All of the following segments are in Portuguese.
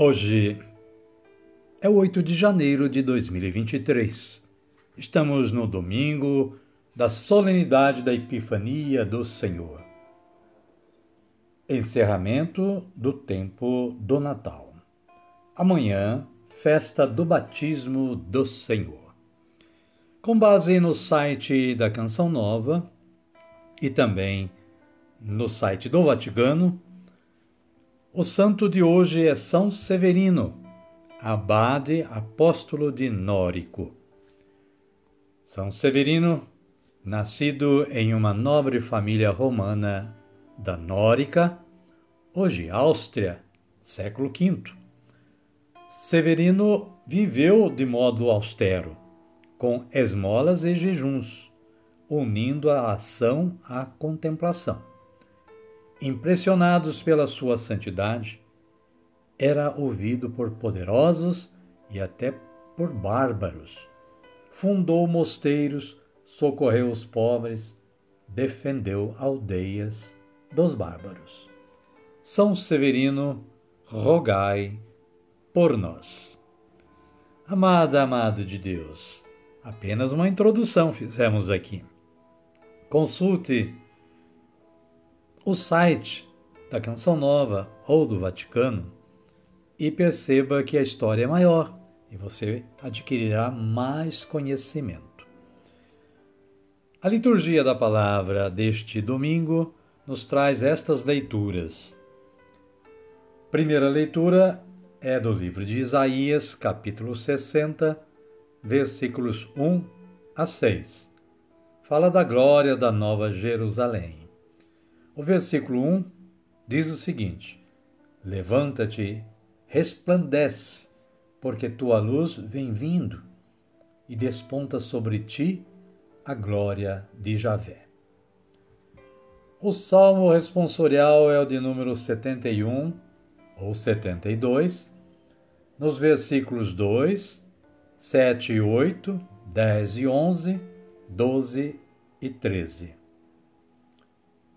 Hoje é o 8 de janeiro de 2023. Estamos no domingo da solenidade da Epifania do Senhor. Encerramento do tempo do Natal. Amanhã, festa do batismo do Senhor. Com base no site da Canção Nova e também no site do Vaticano, o santo de hoje é São Severino, abade apóstolo de Nórico. São Severino, nascido em uma nobre família romana da Nórica, hoje Áustria, século V. Severino viveu de modo austero, com esmolas e jejuns, unindo a ação à contemplação. Impressionados pela sua santidade, era ouvido por poderosos e até por bárbaros. Fundou mosteiros, socorreu os pobres, defendeu aldeias dos bárbaros. São Severino, rogai por nós. Amada, amado de Deus, apenas uma introdução fizemos aqui. Consulte o site da Canção Nova ou do Vaticano e perceba que a história é maior e você adquirirá mais conhecimento. A liturgia da palavra deste domingo nos traz estas leituras. Primeira leitura é do livro de Isaías, capítulo 60, versículos 1 a 6. Fala da glória da Nova Jerusalém. O versículo 1 diz o seguinte: Levanta-te, resplandece, porque tua luz vem vindo e desponta sobre ti a glória de Javé. O salmo responsorial é o de número 71 ou 72, nos versículos 2, 7 e 8, 10 e 11, 12 e 13.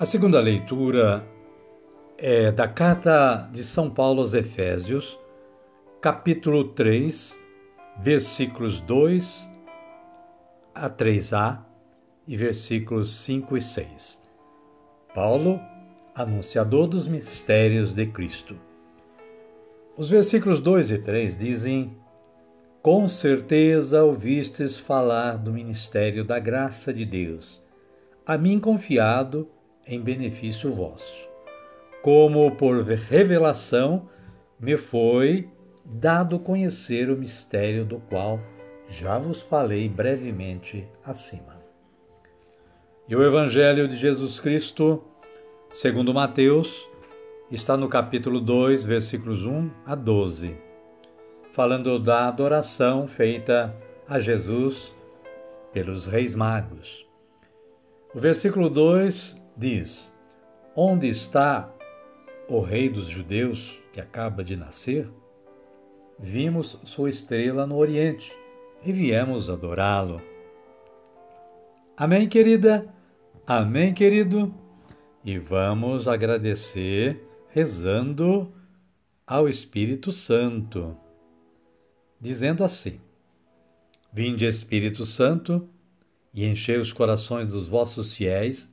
A segunda leitura é da carta de São Paulo aos Efésios, capítulo 3, versículos 2 a 3a e versículos 5 e 6. Paulo, anunciador dos mistérios de Cristo. Os versículos 2 e 3 dizem: Com certeza ouvistes falar do ministério da graça de Deus, a mim confiado em benefício vosso. Como por revelação me foi dado conhecer o mistério do qual já vos falei brevemente acima. E o Evangelho de Jesus Cristo, segundo Mateus, está no capítulo 2, versículos 1 a 12, falando da adoração feita a Jesus pelos reis magos. O versículo 2 diz: Onde está o rei dos judeus que acaba de nascer? Vimos sua estrela no Oriente e viemos adorá-lo. Amém, querida? Amém, querido? E vamos agradecer rezando ao Espírito Santo, dizendo assim: Vinde, Espírito Santo, e enchei os corações dos vossos fiéis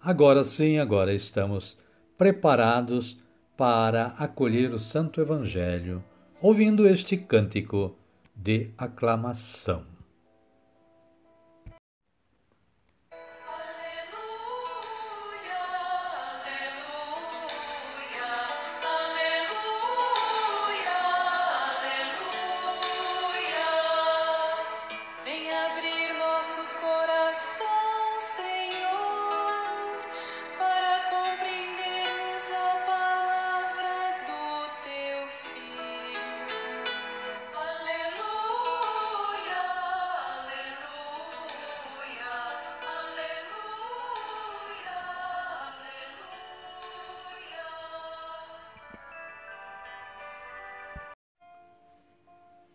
Agora sim, agora estamos preparados para acolher o Santo Evangelho, ouvindo este cântico de aclamação.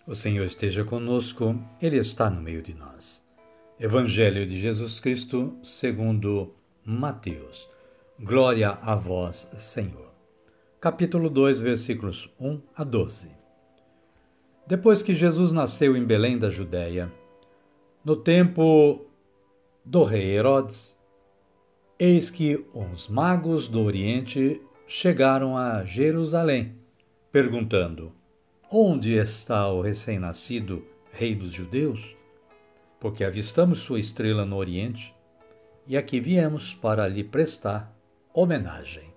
O Senhor esteja conosco, Ele está no meio de nós. Evangelho de Jesus Cristo, segundo Mateus. Glória a vós, Senhor. Capítulo 2, versículos 1 a 12. Depois que Jesus nasceu em Belém da Judéia, no tempo do rei Herodes, eis que uns magos do Oriente chegaram a Jerusalém, perguntando: Onde está o recém-nascido Rei dos Judeus? Porque avistamos sua estrela no Oriente e aqui viemos para lhe prestar homenagem.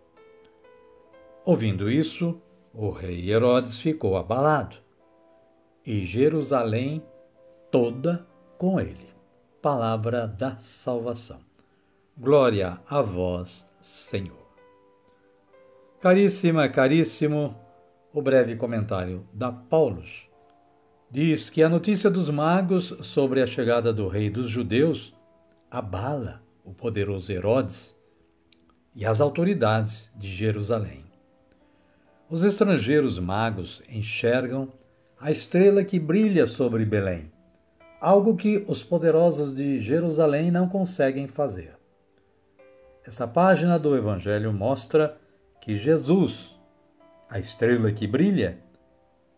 Ouvindo isso, o rei Herodes ficou abalado e Jerusalém toda com ele. Palavra da salvação. Glória a vós, Senhor. Caríssima, caríssimo, o breve comentário da Paulus diz que a notícia dos magos sobre a chegada do rei dos judeus abala o poderoso Herodes e as autoridades de Jerusalém. Os estrangeiros magos enxergam a estrela que brilha sobre Belém, algo que os poderosos de Jerusalém não conseguem fazer. Esta página do Evangelho mostra que Jesus, a estrela que brilha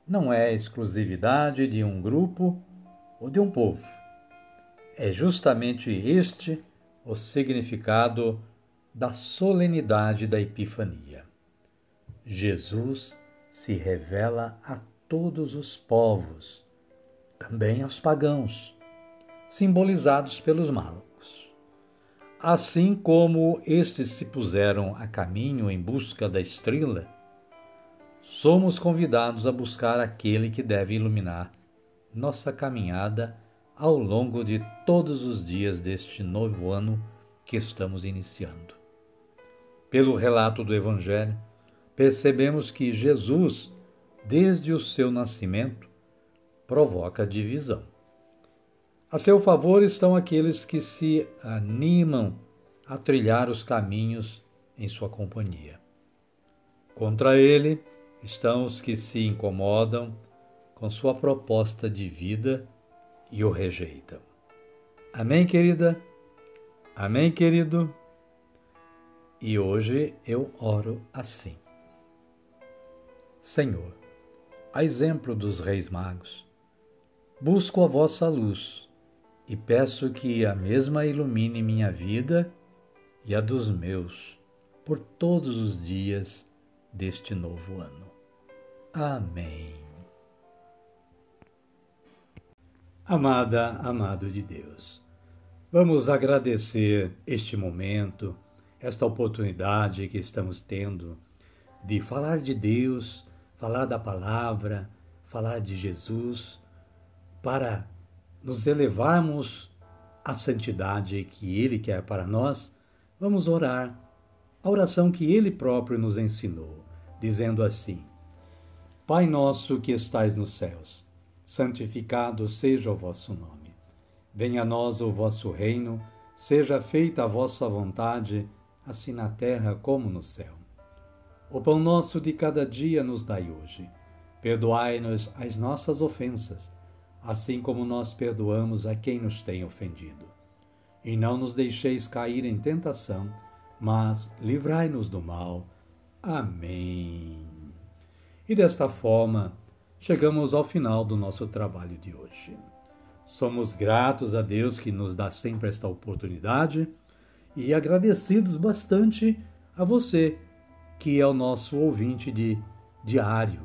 não é exclusividade de um grupo ou de um povo. É justamente este o significado da solenidade da Epifania. Jesus se revela a todos os povos, também aos pagãos, simbolizados pelos magos. Assim como estes se puseram a caminho em busca da estrela, somos convidados a buscar aquele que deve iluminar nossa caminhada ao longo de todos os dias deste novo ano que estamos iniciando. Pelo relato do Evangelho, percebemos que Jesus, desde o seu nascimento, provoca divisão. A seu favor estão aqueles que se animam a trilhar os caminhos em sua companhia. Contra ele, estão os que se incomodam com sua proposta de vida e o rejeitam. Amém, querida? Amém, querido? E hoje eu oro assim. Senhor, a exemplo dos reis magos, busco a vossa luz e peço que a mesma ilumine minha vida e a dos meus por todos os dias deste novo ano. Amém. Amada, amado de Deus, vamos agradecer este momento, esta oportunidade que estamos tendo de falar de Deus, falar da palavra, falar de Jesus, para nos elevarmos à santidade que Ele quer para nós, vamos orar a oração que Ele próprio nos ensinou, dizendo assim: Pai nosso que estais nos céus, santificado seja o vosso nome. Venha a nós o vosso reino, seja feita a vossa vontade, assim na terra como no céu. O pão nosso de cada dia nos dai hoje. Perdoai-nos as nossas ofensas, assim como nós perdoamos a quem nos tem ofendido. E não nos deixeis cair em tentação, mas livrai-nos do mal. Amém. E desta forma, chegamos ao final do nosso trabalho de hoje. Somos gratos a Deus que nos dá sempre esta oportunidade e agradecidos bastante a você, que é o nosso ouvinte de diário,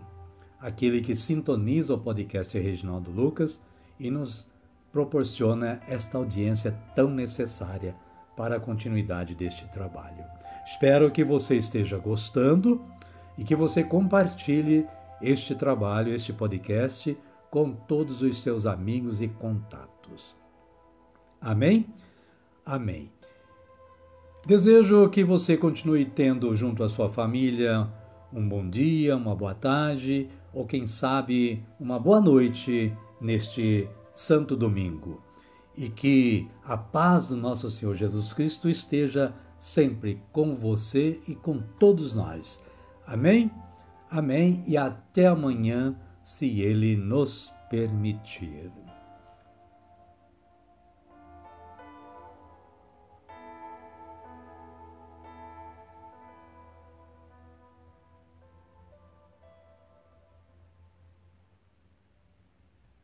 aquele que sintoniza o podcast Reginaldo Lucas e nos proporciona esta audiência tão necessária para a continuidade deste trabalho. Espero que você esteja gostando e que você compartilhe este trabalho, este podcast, com todos os seus amigos e contatos. Amém? Amém. Desejo que você continue tendo junto à sua família um bom dia, uma boa tarde ou, quem sabe, uma boa noite neste Santo Domingo e que a paz do nosso Senhor Jesus Cristo esteja sempre com você e com todos nós. Amém? Amém e até amanhã, se Ele nos permitir.